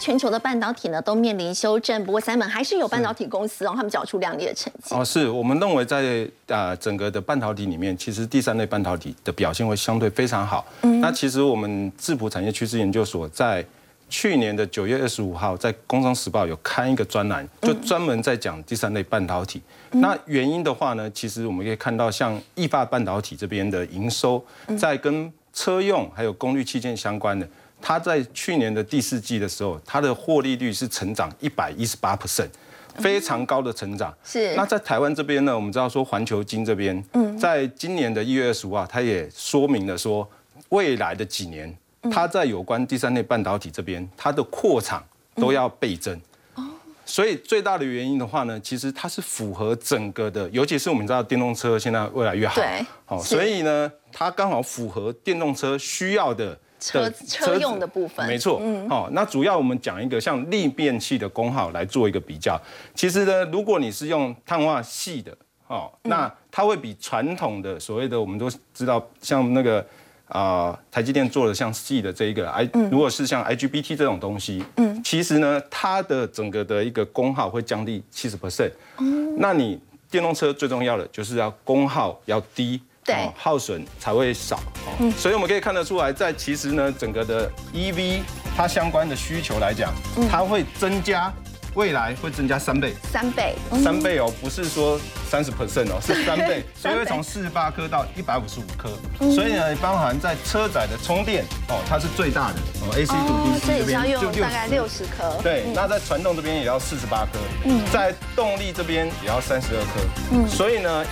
A: 全球的半导体呢都面临修正，不过三门还是有半导体公司哦，他们缴出亮丽的成绩。
E: 哦，是我们认为在啊整个的半导体里面，其实第三类半导体的表现会相对非常好。那其实我们智普产业趋势研究所在去年的九月二十五号，在《工商时报》有刊一个专栏，就专门在讲第三类半导体。那原因的话呢，其实我们可以看到，像易发半导体这边的营收，在跟车用还有功率器件相关的。它在去年的第四季的时候，它的获利率是成长一百一十八 percent，非常高的成长。
A: 是
E: 那在台湾这边呢，我们知道说环球金这边，嗯在今年的一月二十五号，它也说明了说，未来的几年，它在有关第三类半导体这边，它的扩厂都要倍增。所以最大的原因的话呢，其实它是符合整个的，尤其是我们知道电动车现在越来越好，
A: 对
E: 好，所以呢，它刚好符合电动车需要的
A: 车
E: 的
A: 车用的部分
E: 没错，哦，那主要我们讲一个像逆变器的功耗来做一个比较。其实呢，如果你是用碳化系的，哦，那它会比传统的所谓的我们都知道像那个。啊、台积电做的像细的这一个 I，、如果是像 IGBT 这种东西，嗯，其实呢，它的整个的一个功耗会降低七十 percent。那你电动车最重要的就是要功耗要低，耗损才会少。哦。所以我们可以看得出来，在其实呢，整个的 EV 它相关的需求来讲，它会增加，未来会增加三倍。
A: 三倍，
E: 三倍哦，不是说三十 percent 哦，是 三倍，所以会从四十八颗到一百五十五颗，所以呢，包含在车载的充电哦，它是最大的哦，AC
A: 哦
E: to，DC
A: 这
E: 边就
A: 用大概六十颗。
E: 对，那在传动这边也要四十八颗，嗯。在动力这边也要三十二颗，嗯。所以呢，